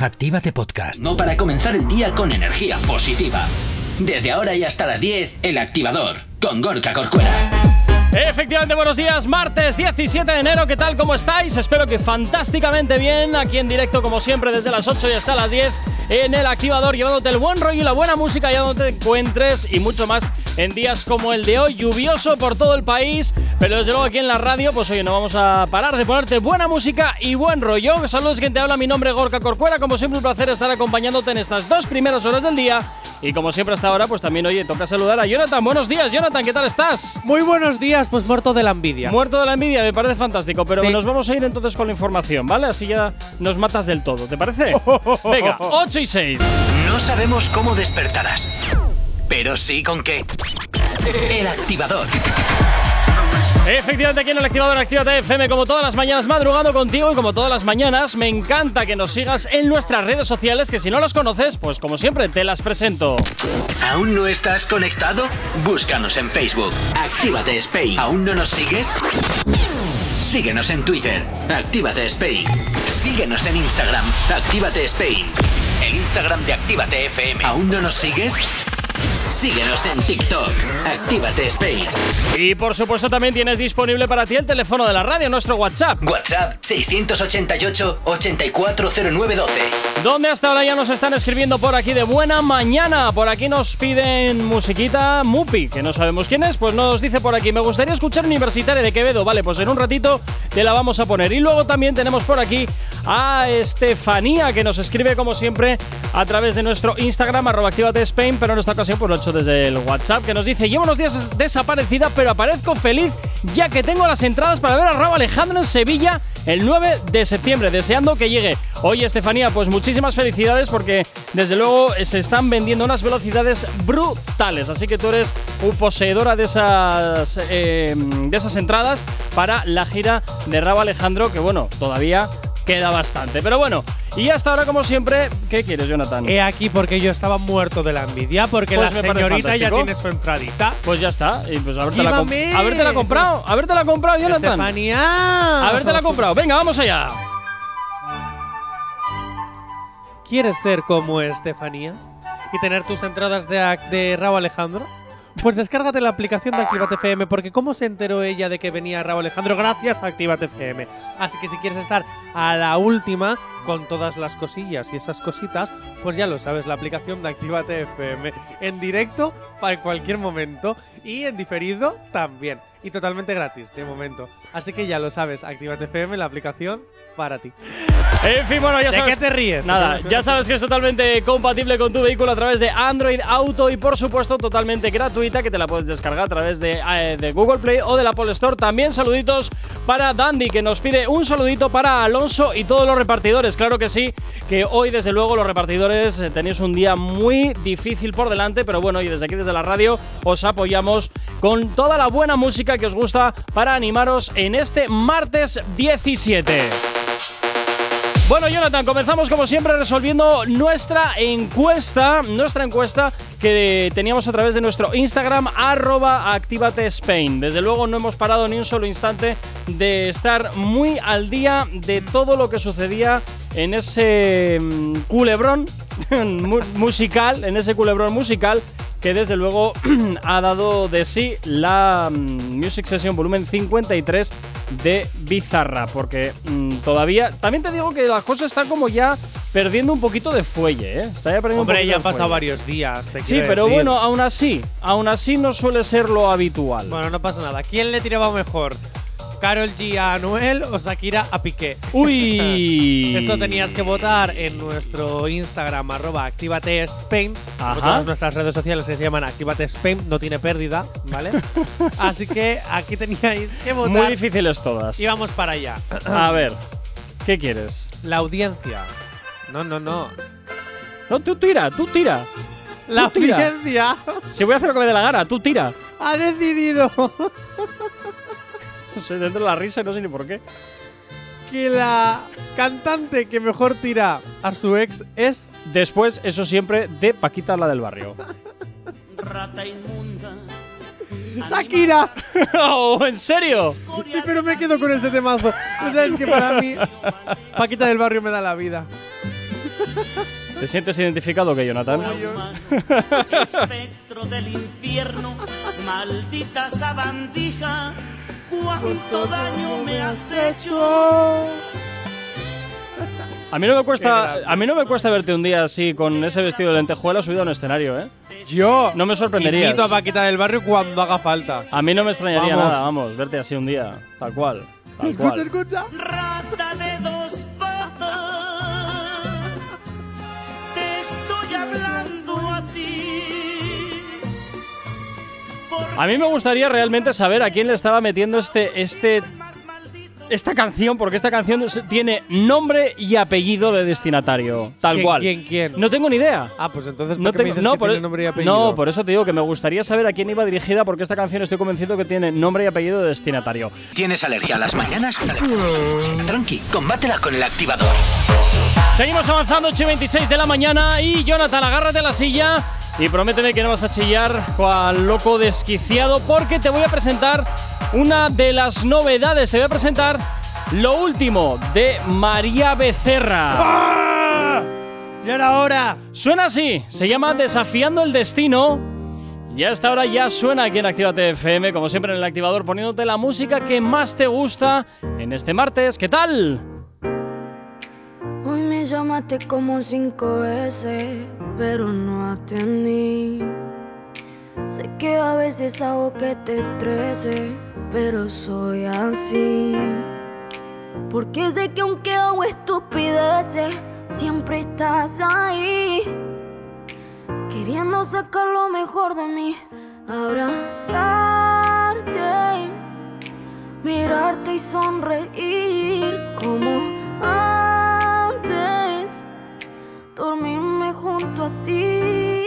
Actívate Podcast. No para comenzar el día con energía positiva. Desde ahora y hasta las 10, El Activador, con Gorka Corcuera. Efectivamente, buenos días, martes 17 de enero, ¿qué tal? ¿Cómo estáis? Espero que fantásticamente bien, aquí en directo como siempre desde las 8 y hasta las 10 en el activador, llevándote el buen rollo y la buena música allá donde te encuentres y mucho más en días como el de hoy, lluvioso por todo el país, pero desde luego aquí en la radio, pues oye, no vamos a parar de ponerte buena música y buen rollo. Saludos, quien te habla, mi nombre es Gorka Corcuera, como siempre un placer estar acompañándote en estas dos primeras horas del día y como siempre hasta ahora, pues también, oye, toca saludar a Jonathan. Buenos días, Jonathan, ¿qué tal estás? Muy buenos días, pues muerto de la envidia. Muerto de la envidia, me parece fantástico, pero Sí. nos vamos a ir entonces con la información, ¿vale? Así ya nos matas del todo, ¿te parece? Venga, 8 y 6. No sabemos cómo despertarás, pero sí con qué. El Activador. Efectivamente, aquí en el activador Actívate FM, como todas las mañanas, madrugando contigo y como todas las mañanas, me encanta que nos sigas en nuestras redes sociales, que si no los conoces, pues como siempre te las presento. ¿Aún no estás conectado? Búscanos en Facebook. Actívate Spain. ¿Aún no nos sigues? Síguenos en Twitter. Actívate Spain. Síguenos en Instagram. Actívate Spain. El Instagram de Actívate FM. ¿Aún no nos sigues? Síguenos en TikTok. Actívate Spain. Y por supuesto también tienes disponible para ti el teléfono de la radio, nuestro WhatsApp. WhatsApp 688 840912. Donde hasta ahora ya nos están escribiendo por aquí de buena mañana. Por aquí nos piden musiquita Mupi, que no sabemos quién es. Pues nos dice por aquí, me gustaría escuchar Universitaria de Quevedo. Vale, pues en un ratito te la vamos a poner. Y luego también tenemos por aquí a Estefanía, que nos escribe como siempre a través de nuestro Instagram, arroba Spain, pero en esta ocasión pues lo desde el WhatsApp, que nos dice, llevo unos días desaparecida, pero aparezco feliz ya que tengo las entradas para ver a Raúl Alejandro en Sevilla el 9 de septiembre, deseando que llegue. Oye, Estefanía, pues muchísimas felicidades porque desde luego se están vendiendo unas velocidades brutales. Así que tú eres poseedora de esas, eh, de esas entradas para la gira de Raúl Alejandro, que bueno, todavía queda bastante. Pero bueno, y hasta ahora, como siempre, ¿qué quieres, Jonathan? He aquí porque yo estaba muerto de la envidia, porque Pues la señorita ya tiene su entradita. Pues ya está. Y pues habértela, comp- ¡Llévame! habértela comprado. Habértela comprado, Jonathan. Estefanía. Habértela comprado. Venga, vamos allá. ¿Quieres ser como Estefanía y tener tus entradas de, de Raúl Alejandro? Pues descárgate la aplicación de Actívate FM, porque ¿cómo se enteró ella de que venía Raúl Alejandro? Gracias a Actívate FM. Así que si quieres estar a la última con todas las cosillas y esas cositas, pues ya lo sabes, la aplicación de Actívate FM. En directo para cualquier momento y en diferido también. Y totalmente gratis de momento. Así que ya lo sabes, Actívate FM, la aplicación para ti. En fin, bueno, ya ¿De sabes. qué te ríes? Nada, ya sabes que es totalmente compatible con tu vehículo a través de Android Auto y por supuesto totalmente gratuita que te la puedes descargar a través de, eh, de Google Play o de la Apple Store. También saluditos para Dandy que nos pide un saludito para Alonso y todos los repartidores. Claro que sí, que hoy desde luego los repartidores eh, tenéis un día muy difícil por delante, pero bueno, y desde aquí desde la radio os apoyamos con toda la buena música que os gusta para animaros en este martes 17. Bueno, Jonathan, comenzamos como siempre resolviendo nuestra encuesta, nuestra encuesta que teníamos a través de nuestro Instagram, arroba. Desde luego no hemos parado ni un solo instante de estar muy al día de todo lo que sucedía en ese mm, culebrón mu- musical, en ese culebrón musical que desde luego ha dado de sí la mm, Music Session volumen 53 de Bizarra, porque mm, todavía, también te digo que las cosas están como ya perdiendo un poquito de fuelle, ¿eh? Está ya perdiendo un Hombre, ya han pasado varios días. te Sí, pero decir. bueno, aún así, aún así no suele ser lo habitual. Bueno, no pasa nada. ¿Quién le tiraba mejor? ¿Carol G a Anuel o Shakira a Piqué? Uy. Esto tenías que votar en nuestro Instagram, arroba Actívate Spain. Como Todas nuestras redes sociales que se llaman Actívate Spain, no tiene pérdida, ¿vale? Así que aquí teníais que votar. Muy difíciles todas. Y vamos para allá. A ver, ¿qué quieres? La audiencia. No, no, no. No, tú tira, tú tira. La Tú tira. audiencia Si voy a hacer lo que me dé la gana, tú tira. ha decidido No sé, dentro de la risa no sé ni por qué. que la cantante que mejor tira a su ex es Después, eso siempre, de Paquita la del barrio. Rata inmunda. Shakira. ¡Oh, en serio! Sí, pero me quedo con este temazo. Tú sabes que para mí Paquita del Barrio me da la vida. ¿Te sientes identificado que Jonathan? espectro del infierno, maldita sabandija, cuánto daño me has hecho. A mí no me cuesta, a mí no me cuesta verte un día así con ese vestido de lentejuela subido a un escenario, ¿eh? Yo No me sorprenderías. invito a Paquita del barrio cuando haga falta. A mí no me extrañaría Vamos. nada, vamos, verte así un día, tal cual. Tal Escucha, cual. escucha. A mí me gustaría realmente saber a quién le estaba metiendo este, este, esta canción, porque esta canción tiene nombre y apellido de destinatario, tal ¿Quién, cual. quién, quién? No tengo ni idea. Ah, pues entonces ¿por No, qué me tengo- dices no, que por, tiene nombre y apellido? no, por eso te digo que me gustaría saber a quién iba dirigida, porque esta canción estoy convencido que tiene nombre y apellido de destinatario. ¿Tienes alergia a las mañanas? Tranqui, combátela con el activador. Seguimos avanzando, 8 y 26 de la mañana. Y Jonathan, agárrate a la silla y prométeme que no vas a chillar cual loco desquiciado, porque te voy a presentar una de las novedades. Te voy a presentar lo último de María Becerra. ¡Ah! ¡Ya era hora! Suena así, se llama Desafiando el Destino. Y a esta hora ya suena aquí en Actívate FM, como siempre en el activador, poniéndote la música que más te gusta en este martes. ¿Qué tal? Hoy me llamaste como cinco veces, pero no atendí. Sé que a veces hago que te estrese, pero soy así. Porque sé que aunque hago estupideces, siempre estás ahí. Queriendo sacar lo mejor de mí, abrazarte, mirarte y sonreír como antes, dormirme junto a ti.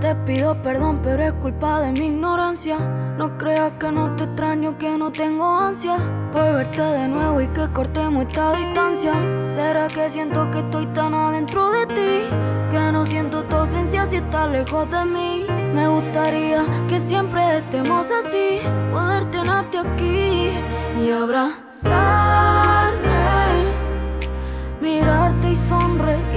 Te pido perdón, pero es culpa de mi ignorancia. No creas que no te extraño, que no tengo ansia por verte de nuevo y que cortemos esta distancia. ¿Será que siento que estoy tan adentro de ti? Que no siento tu ausencia si estás lejos de mí. Me gustaría que siempre estemos así, poder tenerte aquí y abrazarte mirarte y sonreír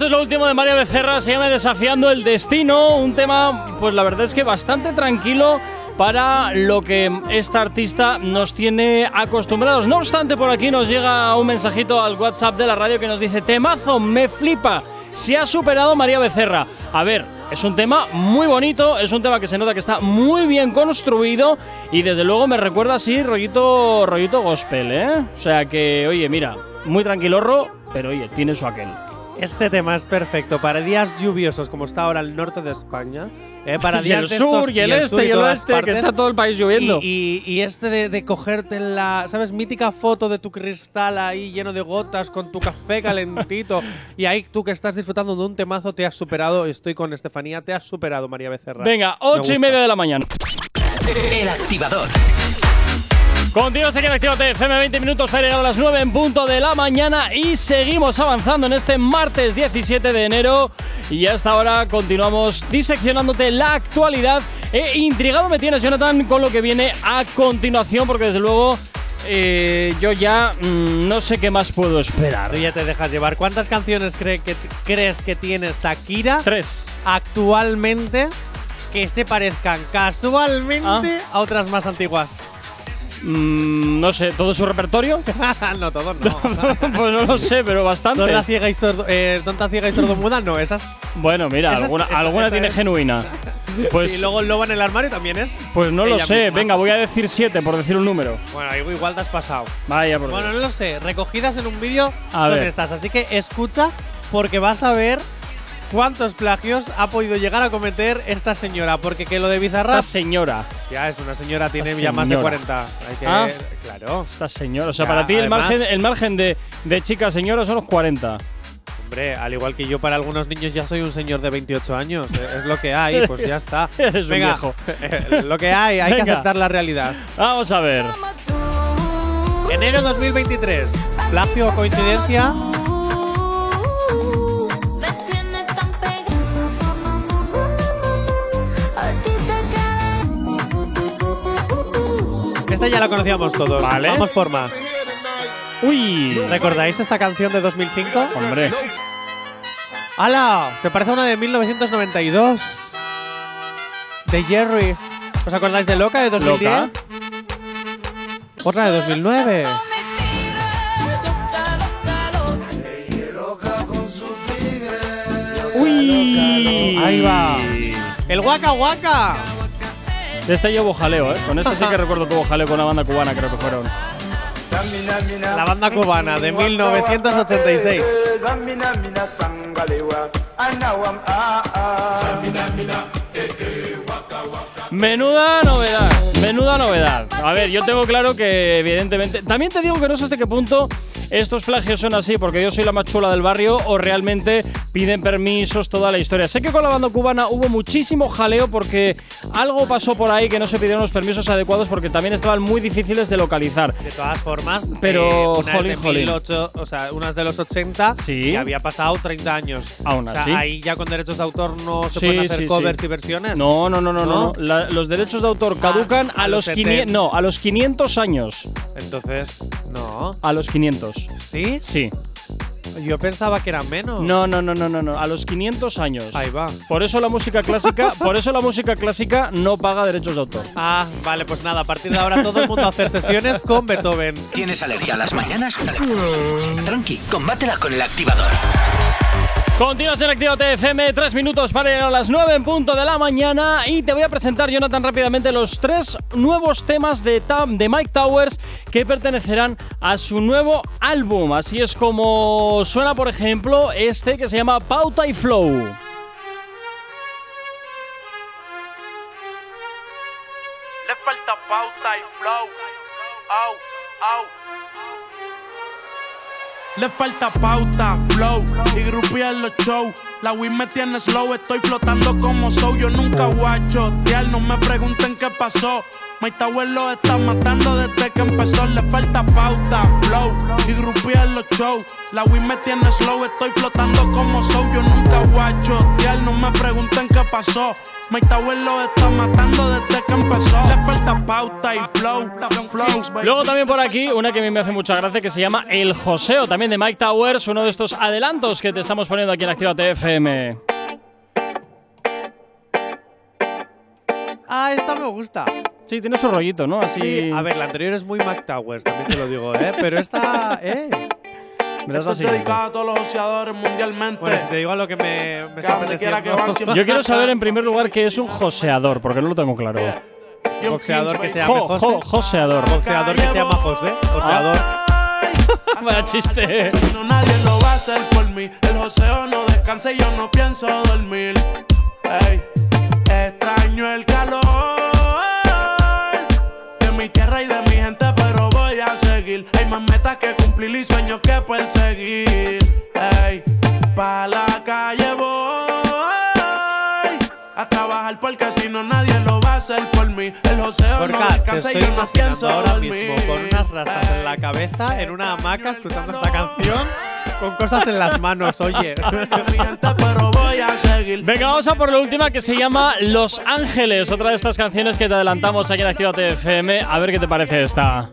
esto es lo último de María Becerra, se llama Desafiando el Destino, un tema, pues la verdad es que bastante tranquilo para lo que esta artista nos tiene acostumbrados. No obstante, por aquí nos llega un mensajito al WhatsApp de la radio que nos dice, temazo, me flipa, se ha superado María Becerra. A ver, es un tema muy bonito, es un tema que se nota que está muy bien construido y desde luego me recuerda así rollito, rollito gospel, ¿eh? O sea que, oye, mira, muy tranquilorro, pero oye, tiene su aquel. Este tema es perfecto para días lluviosos como está ahora el norte de España. eh, para Y días el de sur, estos- y el este, y el oeste, que partes. está todo el país lloviendo. Y, y- y este de, de cogerte la, ¿sabes? Mítica foto de tu cristal ahí lleno de gotas con tu café calentito. y ahí tú que estás disfrutando de un temazo te has superado. Estoy con Estefanía, te has superado, María Becerra. Venga, ocho y media de la mañana. El activador. Continuamos aquí en Actívate FM, 20 minutos para llegar a las 9 en punto de la mañana y seguimos avanzando en este martes 17 de enero y hasta ahora continuamos diseccionándote la actualidad e intrigado me tienes Jonathan con lo que viene a continuación porque desde luego eh, yo ya mm, no sé qué más puedo esperar. Ya te dejas llevar. ¿Cuántas canciones cree que, crees que tiene Shakira Tres. actualmente que se parezcan casualmente Ah. a otras más antiguas? Mm, no sé, ¿todo su repertorio? no, todo no. pues no lo sé, pero bastante. Sorda ciega y sordo, eh, tonta ciega y sordomuda, no, esas. Bueno, mira, Esa es- alguna, esa- alguna esa tiene es. genuina. Pues, y luego el lobo en el armario también es. pues no lo sé. misma. Venga, voy a decir siete por decir un número. Bueno, igual- igual te has pasado. Vaya, por Bueno, Dios. no lo sé. Recogidas en un vídeo A son ver. estas. Así que escucha porque vas a ver cuántos plagios ha podido llegar a cometer esta señora. Porque que lo de Esta Bizarrap. señora. Ya es una señora, tiene Esta ya más de señora. 40. Hay que. Ah. Claro. Esta señora. O sea, Ya, para ti el además- margen, el margen de, de chica señora son los 40. Hombre, al igual que yo para algunos niños ya soy un señor de 28 años. eh, Es lo que hay, pues ya está. Eres un Venga, viejo. lo que hay, hay que aceptar la realidad. Vamos a ver. Enero 2023. Plagio o coincidencia. Esta ya la conocíamos todos. Vale. Vamos por más. Uy. ¿Recordáis esta canción de 2005? Hombre. ¡Hala! Se parece a una de 1992. De Jerry. ¿Os acordáis de Loca de 2010? Loca. Otra de 2009. Uy. Ahí va. El Waka Waka. De este llevo jaleo, ¿eh? Con este sí que recuerdo que hubo jaleo con una banda cubana, creo que fueron. La banda cubana de 1986. Menuda novedad, menuda novedad. A ver, yo tengo claro que evidentemente… También te digo que no sé hasta qué punto estos plagios son así porque yo soy la más chula del barrio o realmente piden permisos toda la historia. Sé que con la banda cubana hubo muchísimo jaleo porque algo pasó por ahí que no se pidieron los permisos adecuados porque también estaban muy difíciles de localizar. De todas formas, Pero, eh, una es jolín, de. 18 o sea, unas de los 80 Sí. y había pasado 30 años. Aún O sea, así. ahí ya con derechos de autor no se Sí, pueden hacer sí, covers y versiones. No, no, no, no, no. ¿No? no. La- los derechos de autor caducan a a, los los 500, 70. no, a los 500 años. Entonces, no. A los 500. ¿Sí? Sí. Yo pensaba que eran menos. No, no, no, no, no, no. A los 500 años. Ahí va. Por eso la música clásica, por eso la música clásica no paga derechos de autor. Ah, vale, pues nada, a partir de ahora todo el mundo a hacer sesiones con Beethoven. ¿Tienes alergia a las mañanas? Tranqui, combátela con el activador. Continuas en Actívate FM, tres minutos para llegar a las 9 en punto de la mañana y te voy a presentar, Jonathan, rápidamente los tres nuevos temas de, Tam- de Mike Towers que pertenecerán a su nuevo álbum. Así es como suena, por ejemplo, este que se llama Pauta y Flow. Falta pauta y flow. Le falta pauta, flow y grupía en los shows. La Wii me tiene slow, estoy flotando como soul. Yo nunca guacho, no me pregunten qué pasó. My Tower lo está matando desde que empezó. Le falta pauta, flow y grupía en los shows. La Wii me tiene slow, estoy flotando como soul. Yo nunca guacho, no me pregunten qué pasó. My Tower lo está matando desde que empezó. Le falta pauta y flow, baby. Luego también por aquí, una que a mí me hace mucha gracia, que se llama El Joseo, también de Mike Towers, uno de estos adelantos que te estamos poniendo aquí en Actívate FM. Ah, esta me gusta. Sí, tiene su rollito, ¿no? Así. Sí, a ver, la anterior es muy Mac Towers, también te lo digo, ¿eh? Pero esta, ¿eh? me das Esto la es dedicado a todos los oceadores mundialmente. Bueno, si te digo a lo que me, me Que está quiera que van Yo quiero saber en primer lugar qué es un joseador, porque no lo tengo claro. Boxeador que se llame Jo, José. jo, joseador. Boxeador que se llama José. Boxeador. Ay, Vaya chiste. No, nadie lo va a hacer por mí. El joseo no descansa y yo no pienso dormir. Ey, extraño el calor de mi tierra y de mi gente, pero voy a seguir. Hay más metas que cumplir y sueños que perseguir. Ey, pa' la calle voy a trabajar porque si no nadie lo va a hacer por mí. El joseo no Gorka, te descansa y yo no pienso ahora dormir. mismo con unas rastas en la cabeza, en una hamaca, escuchando esta canción, con cosas en las manos, oye. Venga, vamos a por la última que se llama Los Ángeles, otra de estas canciones que te adelantamos aquí en Actívate FM. A ver qué te parece esta.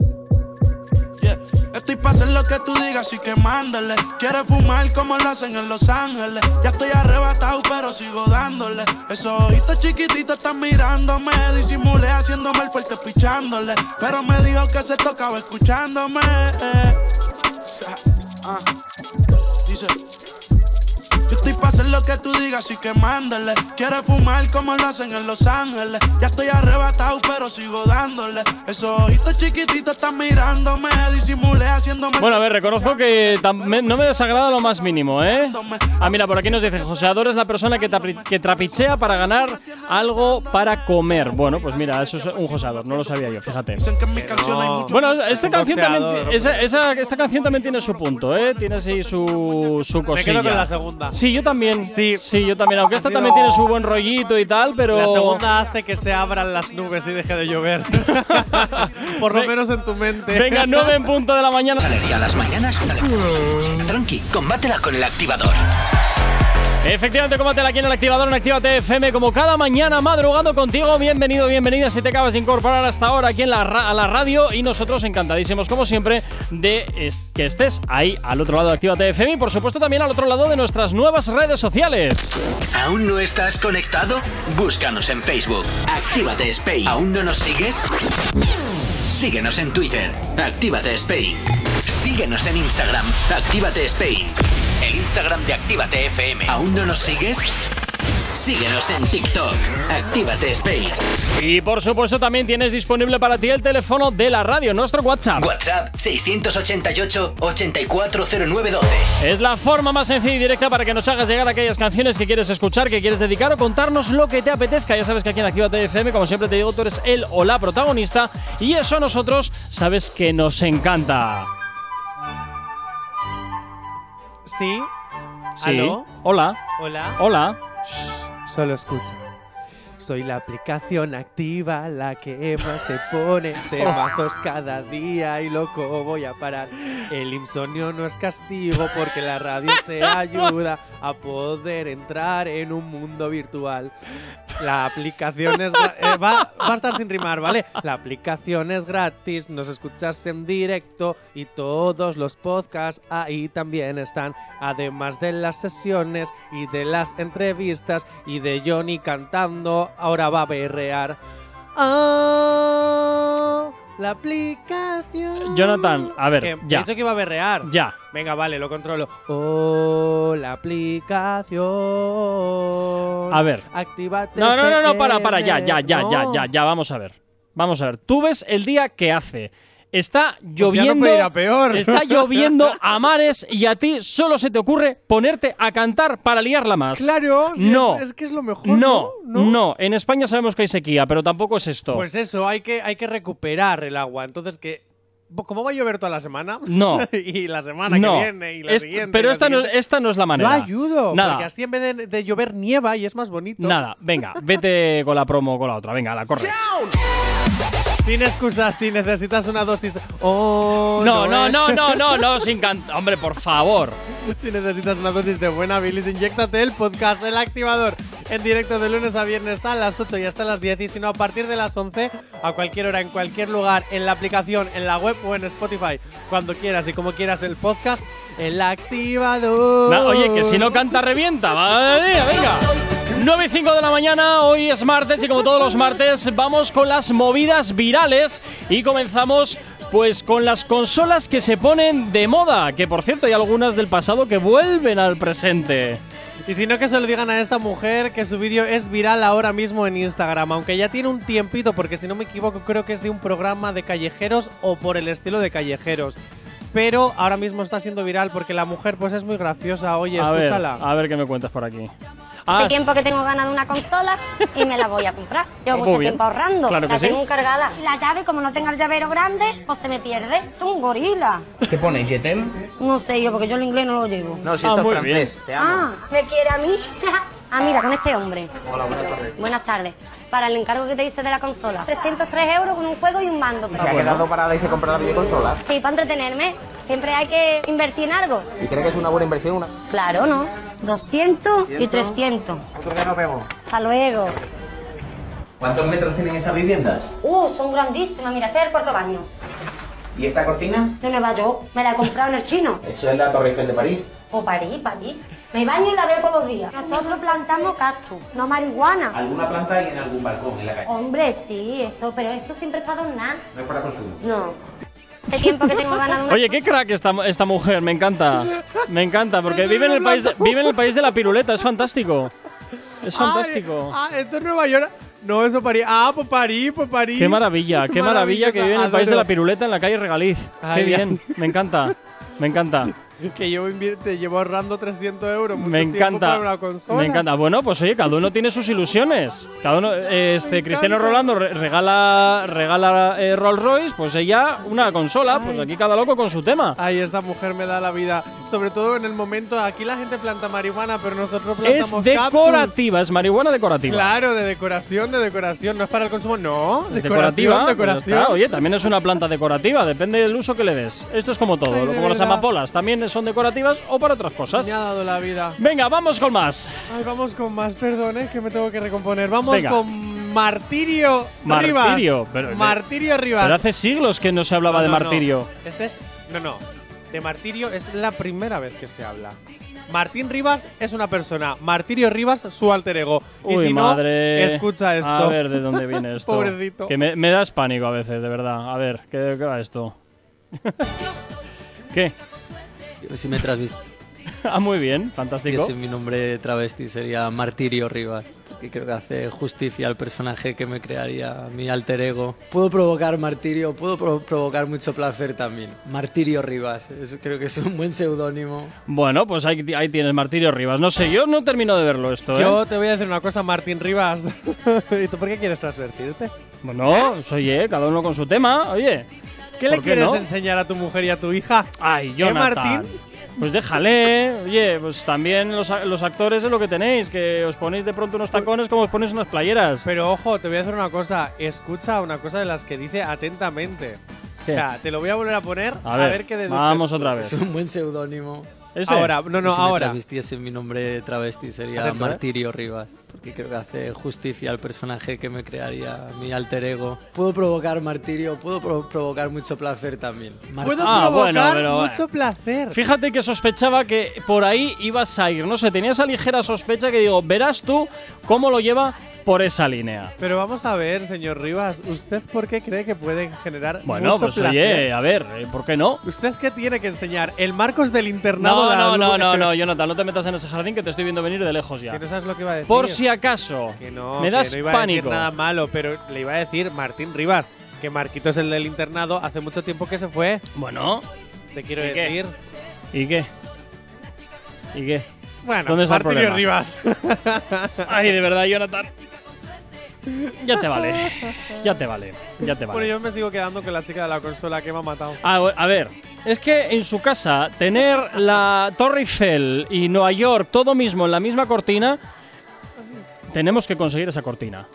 Estoy pasando hacer lo que tú digas, así que mándale. Quiere fumar como lo hacen en Los Ángeles. Ya estoy arrebatado, pero sigo dándole. Esos ojitos chiquititos están mirándome. Disimulé haciéndome el fuerte pichándole. Pero me dijo que se tocaba escuchándome. eh. Ah, dice. Yo estoy pa' hacer lo que tú digas, así que mándale. Quiere fumar como lo hacen en Los Ángeles. Ya estoy arrebatado, pero sigo dándole. Esos ojitos chiquititos están mirándome. Disimulé haciéndome. Bueno, a ver, reconozco que me- no me desagrada lo más mínimo, ¿eh? Ah, mira, por aquí nos dice, Joseador es la persona que, que trapichea para ganar algo para comer. Bueno, pues mira, eso es un joseador, no lo sabía yo, fíjate. Mucho. Bueno, esta canción, también, esa- esa- esta canción también tiene su punto, ¿eh? Tiene así su, su Me cosilla. quedo con la segunda. Sí, yo también. Sí. sí, yo también. Aunque esta también tiene su buen rollito y tal, pero. La segunda hace que se abran las nubes y deje de llover. Por lo menos en tu mente. Venga, 9 en punto de la mañana. Alergia a las mañanas. Tranqui, combátela con el activador. Efectivamente, combátela aquí en el activador en Actívate FM, como cada mañana madrugando contigo. Bienvenido, bienvenida si te acabas de incorporar hasta ahora aquí en la, a la radio. Y nosotros encantadísimos, como siempre, de que estés ahí al otro lado de Actívate FM y, por supuesto, también al otro lado de nuestras nuevas redes sociales. ¿Aún no estás conectado? Búscanos en Facebook. Actívate Spain. ¿Aún no nos sigues? Síguenos en Twitter. Actívate Spain. Síguenos en Instagram. Actívate Spain. El Instagram de Actívate FM. ¿Aún no nos sigues? Síguenos en TikTok. Actívate Spain. Y, por supuesto, también tienes disponible para ti el teléfono de la radio, nuestro WhatsApp. WhatsApp 688-840912. Es la forma más sencilla y directa para que nos hagas llegar aquellas canciones que quieres escuchar, que quieres dedicar o contarnos lo que te apetezca. Ya sabes que aquí en Actívate FM, como siempre te digo, tú eres el o la protagonista y eso a nosotros sabes que nos encanta. Sí. Sí. ¿Aló? Hola. Hola. Hola. Solo escucha. Soy la aplicación activa, la que más te pone temazos cada día y loco voy a parar. El insomnio no es castigo porque la radio te ayuda a poder entrar en un mundo virtual. La aplicación es eh, va, va a estar sin rimar, ¿vale? La aplicación es gratis, nos escuchas en directo y todos los podcasts ahí también están. Además de las sesiones y de las entrevistas y de Johnny cantando, ahora va a berrear. Ah, la aplicación. Jonathan, a ver, Que- ya. He dicho que iba a berrear. Ya. Venga, vale, lo controlo. Oh, la aplicación. A ver. Actívate. No, no, no, no, para, para, ya, ya, ya, ya, ya, ya, vamos a ver. Vamos a ver. Tú ves el día que hace. Está Pues ya no lloviendo. ir a peor. Está lloviendo a mares y a ti solo se te ocurre ponerte a cantar para liarla más. Claro, si no. es, es que es lo mejor. no, No, no, En España sabemos que hay sequía, pero tampoco es esto. Pues eso, hay que, hay que recuperar el agua. Entonces, que ¿cómo va a llover toda la semana? No. y la semana no. que viene y la Es- siguiente. pero la esta no, siguiente. esta no es la Yo manera. ayudo, Nada. porque así en vez de, de llover nieva y es más bonito. Nada, venga, vete con la promo o con la otra. Venga, la corre. Sin excusas, si necesitas una dosis. Oh, No, no, no, no, no, no, sin cantar. Hombre, por favor. Si necesitas una dosis de buena bilis, inyectate el podcast, el activador, en directo de lunes a viernes a las 8 y hasta las 10. Y si no, a partir de las 11, a cualquier hora, en cualquier lugar, en la aplicación, en la web o en Spotify, cuando quieras y como quieras el podcast, el activador. Oye, que si no canta, revienta. Vale, venga. 9 y 5 de la mañana, hoy es martes y como todos los martes vamos con las movidas virales y comenzamos pues con las consolas que se ponen de moda, que por cierto hay algunas del pasado que vuelven al presente. Y si no, que se lo digan a esta mujer que su vídeo es viral ahora mismo en Instagram, aunque ya tiene un tiempito, porque si no me equivoco, creo que es de un programa de callejeros o por el estilo de callejeros. Pero ahora mismo está siendo viral porque la mujer pues es muy graciosa. Oye, a ver, escúchala. a ver qué me cuentas por aquí. Hace Ah, tiempo que tengo ganas de una consola y me la voy a comprar. Llevo mucho bien. tiempo ahorrando. Claro que la sí. tengo cargada. La llave, como no tenga el llavero grande, pues se me pierde. Es un gorila. ¿Qué pone? ¿Jetem? No sé yo, porque yo el inglés no lo llevo. No, si Ah, esto es francés. Te amo. Ah, ¿me quiere a mí? ah, mira, con este hombre. Hola, buenas tardes. Buenas tardes. Para el encargo que te hice de la consola. 303 euros con un juego y un mando. ¿Se ha quedado parada y se compra la videoconsola? Sí, para entretenerme. Siempre hay que invertir en algo. ¿Y cree que es una buena inversión una? Claro, ¿no? 200 y 300. Otro día nos vemos. Hasta luego. ¿Cuántos metros tienen estas viviendas? Uh, son grandísimas. Mira, este es el cuarto baño. ¿Y esta cortina? De Nueva York. Me la he comprado en el chino. Eso es la Torre Eiffel de París. O París, París. Me baño y la veo todos los días. Nosotros plantamos cactus, no marihuana. ¿Alguna planta hay en algún balcón en la calle? Hombre, sí, eso, pero eso siempre para adornar. No es para consumo. No. Hace tiempo que tengo ganas de una Oye, qué crack esta, esta mujer, me encanta. Me encanta, porque vive en, el país de, vive en el país de la piruleta, es fantástico. Es fantástico. Ah, esto es Nueva York. No, eso París. Ah, pues París, pues París. Qué maravilla, qué maravilla que vive en el país de la piruleta en la calle Regaliz. Ay, Qué bien, me encanta, me encanta. Que llevo, invi- te llevo ahorrando 300 euros. mucho Me encanta. para una consola. Me encanta. Bueno, pues oye, cada uno tiene sus ilusiones. Cada uno, este Cristiano Rolando re- regala regala eh, Rolls Royce, pues ella una consola, pues aquí cada loco con su tema. Ay, esta mujer me da la vida. Sobre todo en el momento. Aquí la gente planta marihuana, pero nosotros Es plantamos decorativa, es marihuana decorativa. Claro, de decoración, de decoración. No es para el consumo, no. Es decoración, decorativa, pues decoración. está. Oye, también es una planta decorativa, depende del uso que le des. Esto es como todo, Ay, como las amapolas, también son decorativas o para otras cosas. Me ha dado la vida. Venga, vamos con más. Ay, vamos con más, perdón, eh, que me tengo que recomponer. Vamos Venga. con Martirio, Martirio, Rivas. pero- Martirio Rivas. Pero hace siglos que no se hablaba No, de no, no. martirio. Este es. No, no. De Martirio es la primera vez que se habla. Martín Rivas es una persona. Martirio Rivas, su alter ego. y Uy, si madre. no, escucha esto. A ver de dónde viene esto. Pobrecito. Que me, me das pánico a veces, de verdad. A ver, ¿qué, qué va esto? ¿Qué? Si me transvistís Ah, muy bien, fantástico. mi nombre travesti sería Martirio Rivas. Que creo que hace justicia al personaje que me crearía mi alter ego. Puedo provocar martirio, puedo pro- provocar mucho placer también. Martirio Rivas, eso creo que es un buen seudónimo. Bueno, pues ahí, ahí tienes Martirio Rivas. No sé, yo no termino de verlo esto, ¿eh? Yo te voy a decir una cosa, Martín Rivas. ¿Y tú por qué quieres transvertirte? Bueno, pues, oye, cada uno con su tema, oye. ¿Qué le ¿Por qué quieres no? enseñar a tu mujer y a tu hija? Ay, Jonathan. Martín? Pues déjale, oye, pues también los, actores es lo que tenéis, que os ponéis de pronto unos tacones como os ponéis unas playeras. Pero ojo, te voy a hacer una cosa. Escucha una cosa de las que dice atentamente. ¿Qué? O sea, te lo voy a volver a poner a, A ver, ver, qué deduces. vamos otra vez. Es un buen seudónimo. Ahora, no, no, si me ahora. transvistiese mi nombre travesti sería ¿eh? Martirio Rivas. Porque creo que hace justicia al personaje que me crearía mi alter ego. Puedo provocar martirio, puedo pro- provocar mucho placer también. Mar- Puedo Ah, provocar bueno, pero, mucho eh. placer. Fíjate que sospechaba que por ahí ibas a ir. No sé, tenía esa ligera sospecha que digo, verás tú cómo lo lleva por esa línea. Pero vamos a ver, señor Rivas, ¿usted por qué cree que puede generar Bueno, mucho pues placer? oye, a ver, eh, ¿por qué no? ¿Usted qué tiene que enseñar? ¿El Marcos del internado? No, de no, no, no, no, Jonathan, no te metas en ese jardín que te estoy viendo venir de lejos ya. Que no sabes lo que iba a decir. Por si acaso, Que no, me que das no iba a decir pánico. nada malo, pero le iba a decir Martín Rivas que Marquitos el del internado hace mucho tiempo que se fue. Bueno, Te quiero ¿Y qué? decir. ¿y qué? ¿Y qué? Bueno, ¿Dónde está el Martirio problema? Rivas. Ay, de verdad, Jonathan. Ya te vale, ya te vale, ya te bueno, vale. yo me sigo quedando con la chica de la consola que me ha matado. A, a ver, es que en su casa tener la Torre Eiffel y Nueva York todo mismo en la misma cortina, tenemos que conseguir esa cortina.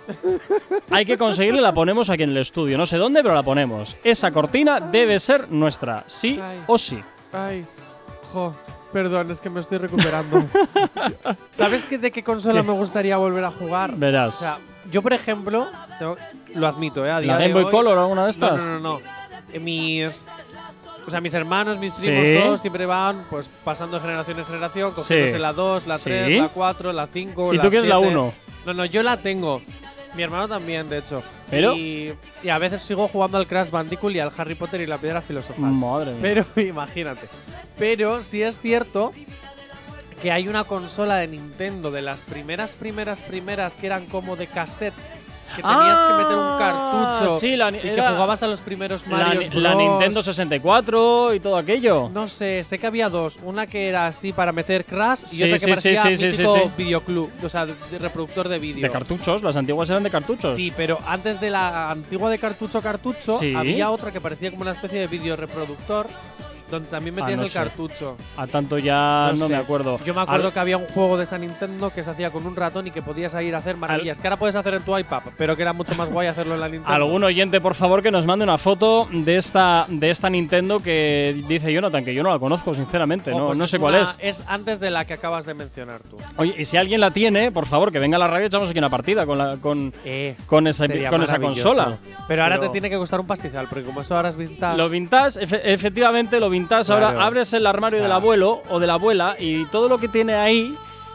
Hay que conseguirla y la ponemos aquí en el estudio. No sé dónde, pero la ponemos. Esa cortina debe ser nuestra, sí Ay. o sí. Ay, jo, perdón, es que me estoy recuperando. ¿Sabes qué, de qué consola me gustaría volver a jugar? Verás. O sea, yo, por ejemplo, tengo- lo admito, ¿eh? A día ¿La Game Boy hoy- Color o alguna de estas? No, no, no. no. Eh, Mis. O sea, mis hermanos, mis Sí. primos, todos siempre van pues pasando de generación en generación, cogiéndose Sí. la 2, la 3, Sí. la 4, la 5. ¿Y tú quieres la 7. 1? No, no, yo la tengo. Mi hermano también, de hecho. ¿Pero? Y, y a veces sigo jugando al Crash Bandicoot y al Harry Potter y la Piedra Filosofal. Madre mía. Pero imagínate. Pero sí es cierto que hay una consola de Nintendo de las primeras, primeras, primeras que eran como de cassette. Que tenías que meter un Ah, cartucho sí, la, y que era jugabas a los primeros la, Mario ni- la Nintendo 64 y todo aquello. No sé, sé que había dos. Una que era así para meter Crash y Sí, otra que sí, parecía sí, videoclub, o sea, de, de reproductor de vídeo. De cartuchos, las antiguas eran de cartuchos. Sí, pero antes de la antigua de cartucho cartucho había otra que parecía como una especie de vídeo reproductor donde también Ah, metías no el sé. cartucho. A tanto ya no, sé. me acuerdo. Yo me acuerdo Al- que había un juego de esa Nintendo que se hacía con un ratón y que podías ir a hacer maravillas. Que ahora puedes hacer en tu iPad, pero que era mucho más guay hacerlo en la Nintendo. Algún oyente, por favor, que nos mande una foto de esta, de esta Nintendo que dice Jonathan, que yo no la conozco, sinceramente. Oh, no pues no sé cuál es. Es antes de la que acabas de mencionar tú. Oye, y si alguien la tiene, por favor, que venga a la radio y echamos aquí una partida con, la, con, con esa, Sería con esa consola. Pero ahora te tiene que costar un pastizal, porque como eso ahora es vintage. Lo vintage, efe- efectivamente, lo vintage. Claro. Ahora abres el armario O sea- del abuelo o de la abuela y todo lo que tiene ahí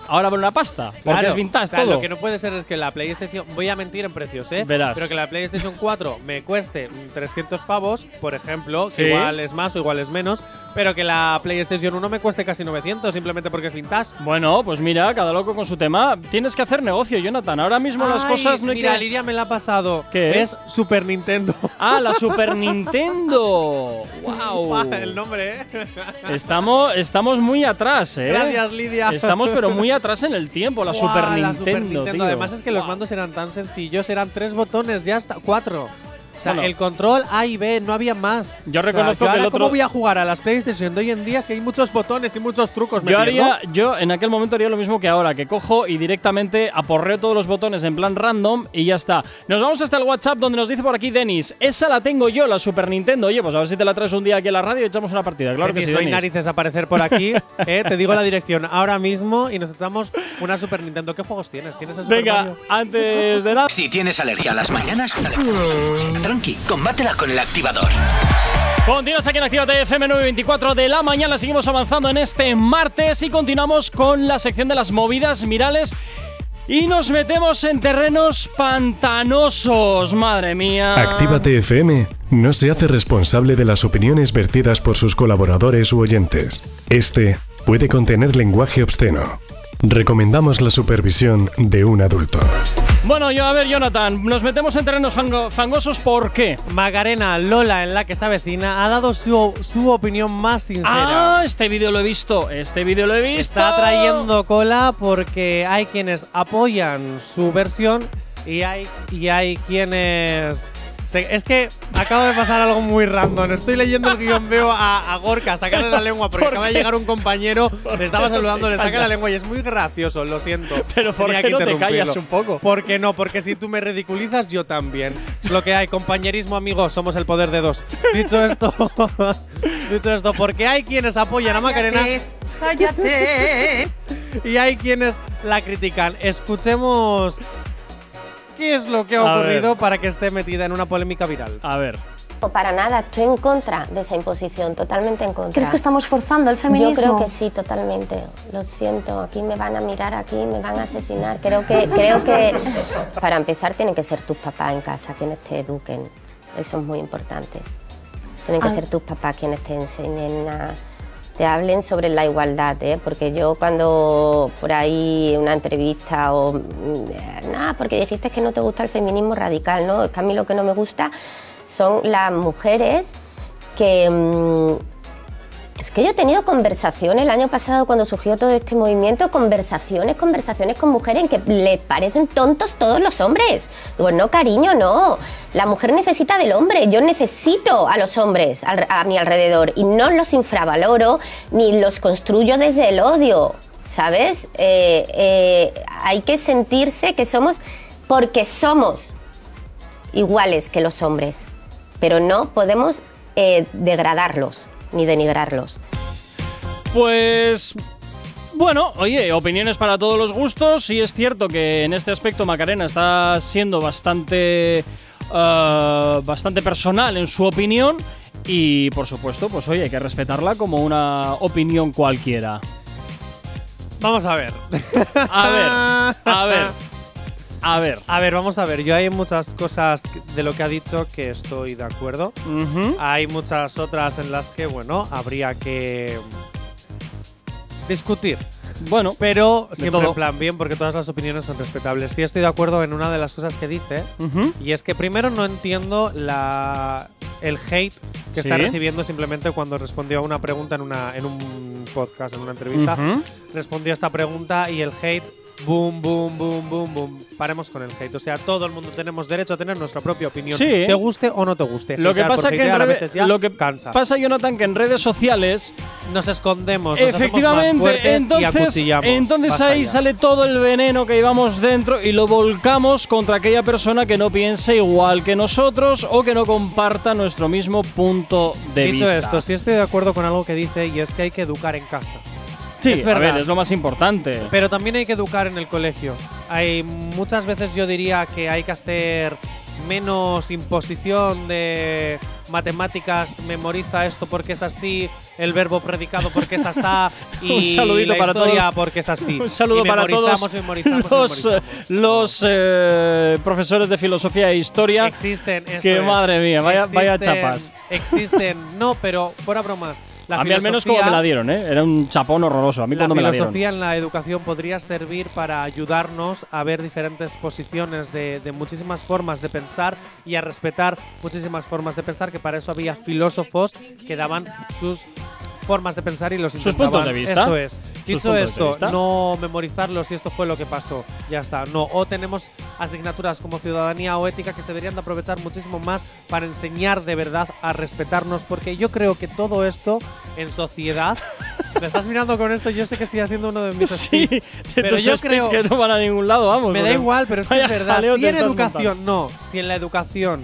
ahora vale una pasta. Porque Claro, es vintage claro, todo. Lo que no puede ser es que la PlayStation. Voy a mentir en precios, ¿eh? Verás. Pero que la PlayStation 4 me cueste mm, 300 pavos, por ejemplo, Sí. igual es más o igual es menos. Pero que la PlayStation 1 me cueste casi 900 simplemente porque es vintage. Bueno, pues mira, cada loco con su tema. Tienes que hacer negocio, Jonathan. Ahora mismo las cosas no hay mira, que. Lidia me la ha pasado. ¿Qué es? Super Nintendo. Ah, la Super Nintendo. ¡Wow! el nombre, ¿eh? Estamos, estamos muy atrás, ¿eh? Gracias, Lidia. Estamos, pero muy atrás en el tiempo, la, Super, la Nintendo, Super Nintendo. tío. Además es que los mandos eran tan sencillos, eran tres botones, ya hasta cuatro. O sea, Bueno. el control A y B, no había más. Yo O sea, reconozco yo que el ahora otro- ¿Cómo voy a jugar a las PlayStation de hoy en día si hay muchos botones y muchos trucos? ¿Me Yo pierdo? haría, yo en aquel momento haría lo mismo que ahora, que cojo y directamente aporreo todos los botones en plan random y ya está. Nos vamos hasta el WhatsApp donde nos dice por aquí Denis, esa la tengo yo, la Super Nintendo. Oye, pues a ver si te la traes un día aquí a la radio y echamos una partida. Claro que Denis, sí, no hay narices a aparecer por aquí. eh, te digo la dirección ahora mismo y nos echamos una Super Nintendo. ¿Qué juegos tienes? ¿Tienes el Super Venga, Mario? antes de nada. Si tienes alergia a las mañanas, tranqui, combátela con el activador. Continuas aquí en Actívate FM 924 de la mañana. Seguimos avanzando en este martes y continuamos con la sección de las movidas virales. Y nos metemos en terrenos pantanosos, madre mía. Actívate FM no se hace responsable de las opiniones vertidas por sus colaboradores u oyentes. Este puede contener lenguaje obsceno. Recomendamos la supervisión de un adulto. Bueno, yo a ver, Jonathan, nos metemos en terrenos fango- fangosos, ¿por qué? Magarena Lola, en la que está vecina, ha dado su, su opinión más sincera. Ah, este vídeo lo he visto, este vídeo lo he visto. Está trayendo cola porque hay quienes apoyan su versión y hay, y hay quienes. Es que acaba de pasar algo muy random. Estoy leyendo el guion, veo a, a Gorka sacarle la lengua porque ¿Por acaba de llegar un compañero, le estaba saludando, le saca la lengua y es muy gracioso, lo siento. Pero ¿por Tenía qué no te callas un poco? ¿Por qué no? Porque si tú me ridiculizas, yo también. Es lo que hay, compañerismo, amigos, somos el poder de dos. Dicho esto, dicho esto, porque hay quienes apoyan a Macarena Cállate. y hay quienes la critican. Escuchemos qué es lo que ha A ocurrido ver. para que esté metida en una polémica viral. A ver. O Para nada, estoy en contra de esa imposición, totalmente en contra. ¿Crees que estamos forzando el feminismo? Yo creo que sí, totalmente. Lo siento, aquí me van a mirar, aquí me van a asesinar. Creo que, creo que para empezar tienen que ser tus papás en casa quienes te eduquen. Eso es muy importante. Tienen que Ah. ser tus papás quienes te enseñen a te hablen sobre la igualdad, ¿eh? porque yo cuando por ahí una entrevista o mm, eh, nada, porque dijiste que no te gusta el feminismo radical, ¿no? Es que a mí lo que no me gusta son las mujeres que mm, es que yo he tenido conversaciones el año pasado cuando surgió todo este movimiento, conversaciones, conversaciones con mujeres en que les parecen tontos todos los hombres. Digo, no, cariño, no. La mujer necesita del hombre, yo necesito a los hombres a mi alrededor y no los infravaloro ni los construyo desde el odio, ¿sabes? Eh, eh, hay que sentirse que somos, porque somos iguales que los hombres, pero no podemos eh, degradarlos ni denigrarlos. Pues. Bueno, oye, opiniones para todos los gustos. Sí es cierto que en este aspecto Macarena está siendo bastante. ah, bastante personal en su opinión. Y por supuesto, pues oye, hay que respetarla como una opinión cualquiera. Vamos a ver. A ver, a ver. A ver. A ver, vamos a ver. Yo hay muchas cosas de lo que ha dicho que estoy de acuerdo. Hay muchas otras en las que, bueno, habría que discutir. Bueno, Pero siempre todo. en plan bien, porque todas las opiniones son respetables. Sí estoy de acuerdo en una de las cosas que dice, y es que primero no entiendo la, el hate que está recibiendo simplemente cuando respondió a una pregunta en, una, en un podcast, en una entrevista. Respondió a esta pregunta y el hate boom, boom, boom, boom, boom. Paremos con el hate. O sea, todo el mundo tenemos derecho a tener nuestra propia opinión. Sí. Te guste o no te guste. Lo que Hatear pasa por que en hatear a rede- veces ya lo que cansa. pasa Jonathan que en redes sociales Nos escondemos, nos hacemos más efectivamente y entonces acuchillamos. entonces Basta ahí ya. sale todo el veneno que llevamos dentro y lo volcamos contra aquella persona que no piense igual que nosotros o que no comparta nuestro mismo punto de Dicho vista. esto, sí estoy de acuerdo con algo que dice y es que hay que educar en casa. Sí, es a verdad. ver, es lo más importante. Pero también hay que educar en el colegio. Hay muchas veces yo diría que hay que hacer menos imposición de matemáticas, memoriza esto porque es así, el verbo predicado porque es asá y Un saludito la para historia todos. porque es así. Un saludo Y para todos memorizamos, los, memorizamos. los, eh, profesores de filosofía e historia. Existen, eso Que es. madre mía, vaya, vaya Existen- chapas. Existen, no, pero fuera bromas. La a mí al menos como filosofía- me la dieron, ¿eh? Era un chapón horroroso. A mí La cuando me la dieron. filosofía en la educación podría servir para ayudarnos a ver diferentes posiciones de, de muchísimas formas de pensar y a respetar muchísimas formas de pensar, que para eso había filósofos que daban sus formas de pensar y los Sus intentaban. puntos de vista. Eso es. Dicho esto, no memorizarlos y esto fue lo que pasó. Ya está. No. O tenemos asignaturas como ciudadanía o ética que se deberían de aprovechar muchísimo más para enseñar de verdad a respetarnos, porque yo creo que todo esto en sociedad. Me estás mirando con esto, yo sé que estoy haciendo uno de mis Sí, pero yo creo que no van a ningún lado, vamos. me da igual, pero es que es verdad. Si en educación, no, si en la educación,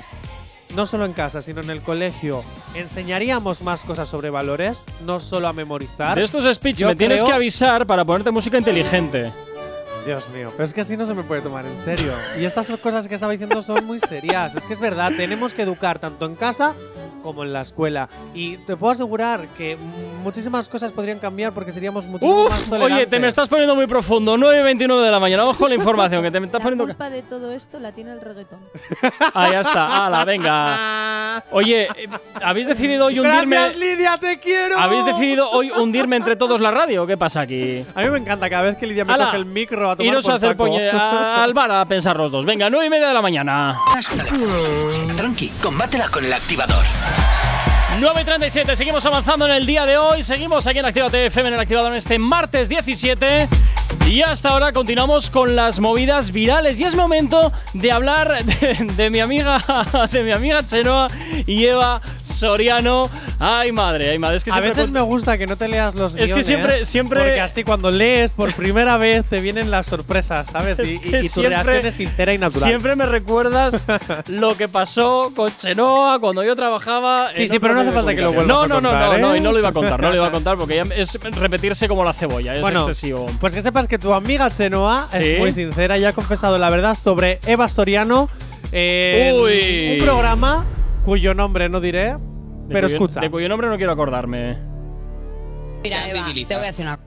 no solo en casa, sino en el colegio, enseñaríamos más cosas sobre valores, no solo a memorizar. De estos speech yo me tienes que avisar para ponerte música inteligente. Dios mío, pero es que así no se me puede tomar en serio. Y estas cosas que estaba diciendo son muy serias. Es que es verdad, tenemos que educar tanto en casa como en la escuela. Y te puedo asegurar que muchísimas cosas podrían cambiar porque seríamos muchísimo más Uf, tolerantes. oye, te me estás poniendo muy profundo. 9 y 29 de la mañana. Vamos con la información que te me estás La poniendo. culpa de todo esto la tiene el reggaetón. Ah, ya está. Ala, venga. Oye, eh, ¿habéis decidido hoy hundirme? Gracias, Lidia, te quiero. ¿Habéis decidido hoy hundirme entre todos la radio? ¿Qué pasa aquí? A mí me encanta cada vez que Lidia me Ala, coge el micro a tomar Iros por a hacer saco. poñe- a- al bar a pensar los dos. Venga, 9 y media de la mañana. Tranqui, combátela con el activador. Bye. 9 y 37, seguimos avanzando en el día de hoy. Seguimos aquí en Actívate FM en el activador en este martes 17. Y hasta ahora continuamos con las movidas virales. Y es momento de hablar de, de mi amiga, de mi amiga Chenoa y Eva Soriano. Ay, madre, ay, madre. Es que a veces me gusta que no te leas los Es que guiones, siempre- siempre- Porque así cuando lees por primera vez te vienen las sorpresas, ¿sabes? Es Y, y- que y tu siempre- reacción es sincera y natural. Siempre me recuerdas lo que pasó con Chenoa cuando yo trabajaba. Sí, en sí, pero no hace medio de falta que lo comunicación. vuelvas no, a no, contar, no, no, no, ¿eh? y no lo iba a contar, no lo iba a contar porque ya es repetirse como la cebolla, es bueno, excesivo. pues que sepas que tu amiga Chenoa Sí. es muy sincera y ha confesado la verdad sobre Eva Soriano en Uy. un programa cuyo nombre no diré, De pero cuyo- escucha. De cuyo nombre no quiero acordarme. Mira, Eva, te voy a decir una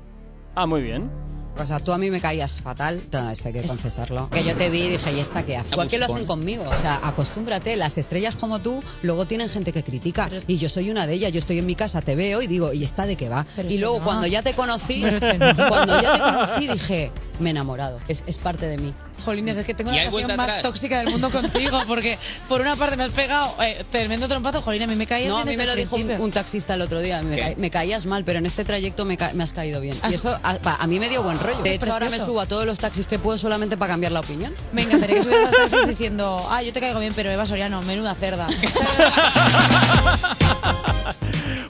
Ah, muy bien. Cosa. Tú a mí me caías fatal, todo esto hay que confesarlo. Que yo te vi y dije, ¿y esta qué hace? Igual que lo hacen conmigo. O sea, acostúmbrate. Las estrellas como tú luego tienen gente que critica. Y yo soy una de ellas. Yo estoy en mi casa, te veo y digo, ¿y esta de qué va? Pero y luego cuando ya te conocí, cuando ya te conocí dije, me he enamorado. Es, es parte de mí. Jolines, es que tengo ¿Y la relación más atrás? tóxica del mundo contigo, porque por una parte me has pegado eh, tremendo trompazo, Jolín, a mí me caías No, a mí me lo dijo un, taxista el otro día. Me, ¿Qué? ca- me caías mal, pero en este trayecto me, ca- me has caído bien. Y eso a, mí me dio buen rollo. De hecho, ahora me subo a todos los taxis que puedo solamente para cambiar la opinión. Me encantaría que subieras a los taxis diciendo, ah, yo te caigo bien, pero Eva Soriano, menuda cerda.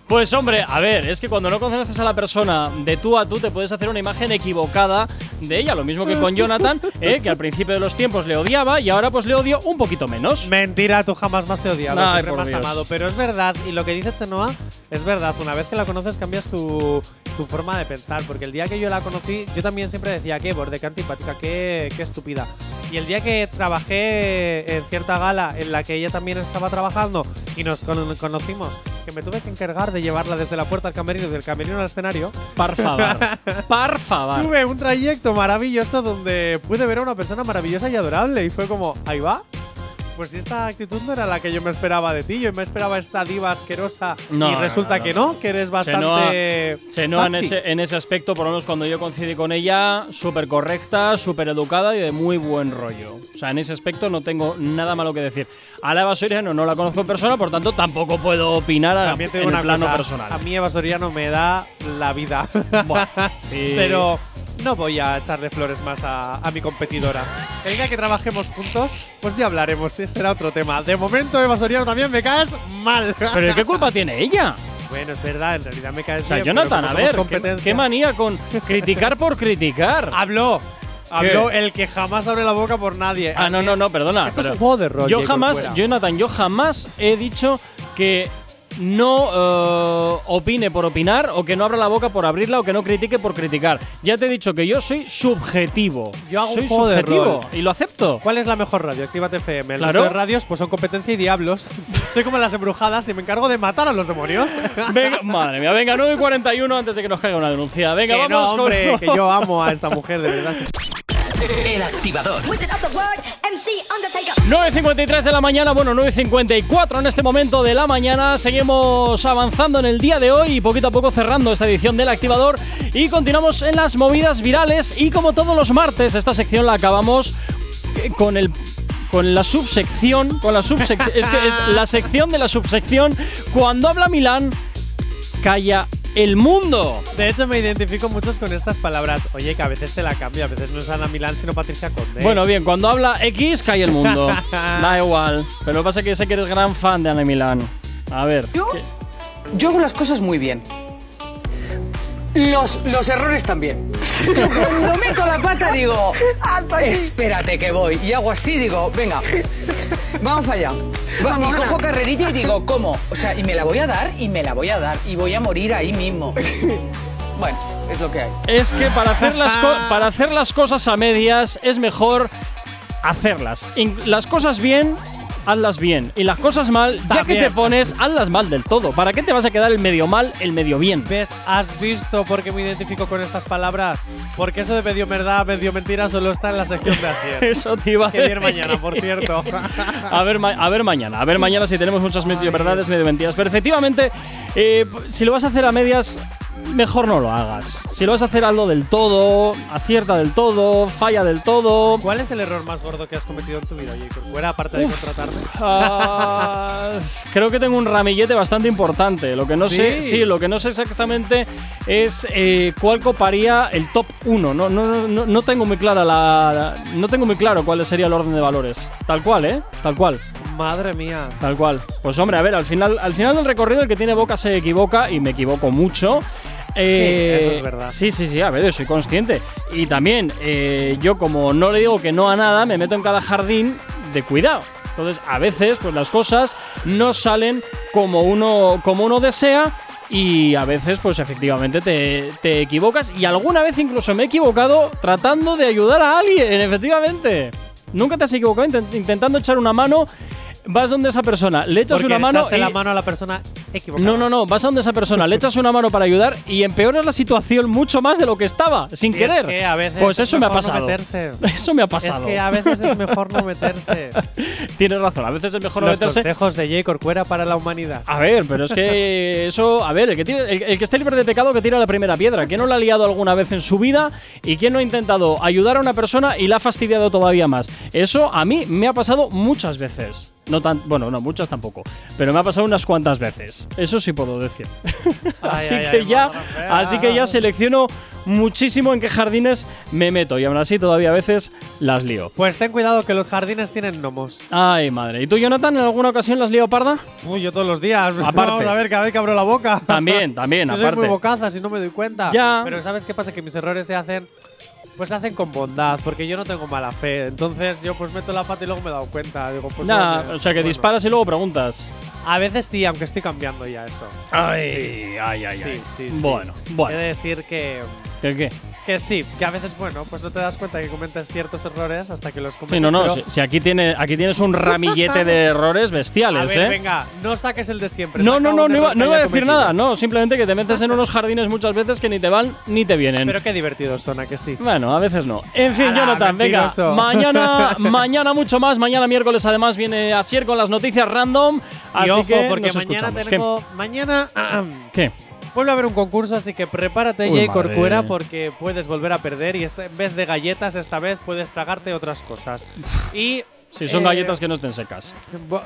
Pues hombre, a ver, es que cuando no conoces a la persona de tú a tú te puedes hacer una imagen equivocada de ella, lo mismo que con Jonathan, ¿eh? que al principio de los tiempos le odiaba y ahora pues le odio un poquito menos. Mentira, tú jamás más he odiado, Ay, siempre por Dios. amado. Pero es verdad, y lo que dice Chenoa es verdad. Una vez que la conoces, cambias tu, tu forma de pensar. Porque el día que yo la conocí, yo también siempre decía, qué borde, qué antipática, qué, qué estúpida. Y el día que trabajé en cierta gala en la que ella también estaba trabajando y nos cono- conocimos, que me tuve que encargar de llevarla desde la puerta al camerino y del camerino al escenario. Favor. Par favor. Tuve un trayecto maravilloso donde pude ver a una persona maravillosa y adorable y fue como, ahí va. Pues si esta actitud no era la que yo me esperaba de ti, yo me esperaba esta diva asquerosa No, y resulta no, no. que no, que eres bastante Chenoa, en, ese, en ese aspecto, por lo menos cuando yo coincidí con ella, súper correcta, súper educada y de muy buen rollo. O sea, en ese aspecto no tengo nada malo que decir. A la Eva Soriano no la conozco en persona, por tanto tampoco puedo opinar a- en el plano cosa, personal. A mí Eva Soriano me da la vida. sí. Pero no voy a echarle flores más a, a mi competidora. El día que trabajemos juntos, pues ya hablaremos, ese será otro tema. De momento, Eva Soriano también me caes mal. ¿Pero qué culpa tiene ella? Bueno, es verdad, en realidad me caes O sea, bien, Jonathan, a ver, ¿qué, manía con criticar por criticar. Habló. Habló el que jamás abre la boca por nadie. Ah, no, no, no, perdona. Esto es un juego de rol, Yo jamás. Jonathan, yo jamás he dicho que no eh, opine por opinar o que no abra la boca por abrirla o que no critique por criticar. Ya te he dicho que yo soy subjetivo. Yo hago soy un juego de subjetivo rol. y lo acepto. ¿Cuál es la mejor radio? Actívate FM. El Claro. resto de radios pues son competencia y diablos. Soy como las embrujadas y me encargo de matar a los demonios. Venga, madre mía, venga, 9 y 41 antes de que nos caiga una denuncia. Venga, que vamos no, hombre, con. que yo amo a esta mujer, de verdad. El activador. 9.53 de la mañana, bueno, 9.54 en este momento de la mañana. Seguimos avanzando en el día de hoy y poquito a poco cerrando esta edición del activador. Y continuamos en las movidas virales. Y como todos los martes, esta sección la acabamos con el. Con la subsección, con la subsección, es que es la sección de la subsección. Cuando habla Milán, calla el mundo. De hecho, me identifico muchos con estas palabras. Oye, que a veces te la cambio, a veces no es Ana Milán, sino Patricia Conde. Bueno, bien, cuando habla X, calla el mundo. da igual. Pero lo que pasa es que sé que eres gran fan de Ana Milán. A ver. Yo, ¿qué- yo hago las cosas muy bien. Los, los errores también. Cuando meto la pata digo, espérate que voy. Y hago así, digo, venga, vamos allá. Va- y cojo carrerilla y digo, ¿cómo? O sea, y me la voy a dar y me la voy a dar y voy a morir ahí mismo. Bueno, es lo que hay. Es que para hacer las, co- para hacer las cosas a medias es mejor hacerlas. In- las cosas bien, hazlas bien. Y las cosas mal, ya que te pones, hazlas mal del todo. ¿Para qué te vas a quedar el medio mal, el medio bien? ¿Ves? ¿Has visto por qué me identifico con estas palabras? Porque eso de medio verdad, medio mentira solo está en la sección de Asier. Eso te iba a decir. mañana, por cierto. A ver, a ver mañana, a ver mañana si tenemos muchas medio verdades, medio mentiras. Pero efectivamente, eh, si lo vas a hacer a medias, mejor no lo hagas. Si lo vas a hacer algo del todo, acierta del todo, falla del todo. ¿Cuál es el error más gordo que has cometido en tu vida, Jacob? Fuera aparte de Uf. contratarme. Ah, creo que tengo un ramillete bastante importante. Lo que no sé, Sí. sí, lo que no sé exactamente es eh, cuál coparía el top 1. No, no, no, no tengo muy clara la, no tengo muy claro cuál sería el orden de valores. Tal cual, ¿eh? Tal cual. Madre mía. Tal cual. Pues hombre, a ver, al final, al final del recorrido el que tiene boca se equivoca y me equivoco mucho. Eh, eso es verdad. Sí, sí, sí, a ver, yo soy consciente. Y también, eh, yo como no le digo que no a nada, me meto en cada jardín de cuidado. Entonces, a veces, pues las cosas no salen como uno, como uno desea. Y a veces, pues efectivamente te, te equivocas. Y alguna vez incluso me he equivocado tratando de ayudar a alguien, efectivamente. Nunca te has equivocado intent- intentando echar una mano. Vas donde esa persona, le echas Porque una le mano. echaste y- la mano a la persona no, no, no, vas a donde esa persona, le echas una mano para ayudar y empeoras la situación mucho más de lo que estaba, sin Sí, querer. Es que a veces pues es eso me ha no pasado. meterse. Eso me ha pasado. Es que a veces es mejor no meterse. Tienes razón, a veces es mejor no Los meterse. consejos de J. Corcuera para la humanidad. A ver, pero es que eso, a ver, el que, tiene- el, el que esté libre de pecado que tira la primera piedra. ¿Quién no la ha liado alguna vez en su vida y quién no ha intentado ayudar a una persona y la ha fastidiado todavía más? Eso a mí me ha pasado muchas veces. No tan, bueno, no, muchas tampoco, pero me ha pasado unas cuantas veces. Eso sí puedo decir. así ay, que ay, ya, así que ya selecciono muchísimo en qué jardines me meto y aún así todavía a veces las lío. Pues ten cuidado que los jardines tienen gnomos. Ay, madre. ¿Y tú, Jonathan, en alguna ocasión las lío parda? Uy, yo todos los días. Aparte. Vamos a ver cada vez que abro la boca. También, también, Yo soy aparte. muy bocaza si no me doy cuenta. Ya. Pero ¿sabes qué pasa? Que mis errores se hacen. Pues hacen con bondad, porque yo no tengo mala fe. Entonces yo pues meto la pata y luego me he dado cuenta. Digo, pues Nah, bueno, o sea que bueno. disparas y luego preguntas. A veces sí, aunque estoy cambiando ya eso. Ay, ay, ay, Sí, ay. sí, sí. Bueno, bueno. He de decir que, ¿Qué, qué? que sí, que a veces, bueno, pues no te das cuenta que cometes ciertos errores hasta que los cometes. Sí, no, no. Si, si aquí, tiene, aquí tienes un ramillete de errores a bestiales, ver, ¿eh? venga, no saques el de siempre. No, no, no, no iba, no iba a decir cometido. nada. No, simplemente que te metes en unos jardines muchas veces que ni te van ni te vienen. Pero qué divertidos son, ¿a que sí? Bueno, a veces no. En fin, Ala, Jonathan, venga. mentiroso. Mañana, mañana mucho más. Mañana miércoles, además, viene Asier con las noticias random. Y Así ojo, que porque nos mañana escuchamos. tengo. Mañana. ¿Qué? Vuelve a haber un concurso, así que prepárate, Uy, Jay madre. Corcuera, porque puedes volver a perder y esta- en vez de galletas, esta vez puedes tragarte otras cosas. Y. Si son eh, galletas que no estén secas.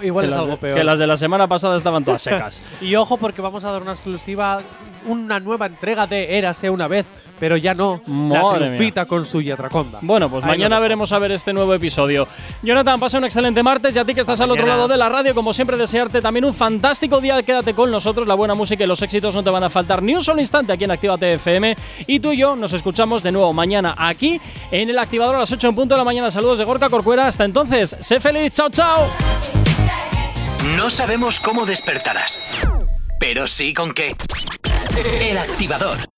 Igual que es algo de- peor. Que las de la semana pasada estaban todas secas. Y ojo, porque vamos a dar una exclusiva una nueva entrega de Érase una vez, pero ya no. la Madre triunfita con su Yatraconda. Bueno, pues Ahí mañana veremos a ver este nuevo episodio. Jonathan, pasa un excelente martes y a ti que estás al otro lado de la radio, como siempre, desearte también un fantástico día. Quédate con nosotros, la buena música y los éxitos no te van a faltar ni un solo instante aquí en Actívate FM. Y tú y yo nos escuchamos de nuevo mañana aquí en el activador a las 8 en punto de la mañana. Saludos de Gorka Corcuera. Hasta entonces, sé feliz. Chao, chao. No sabemos cómo despertarás, pero sí con qué. El activador.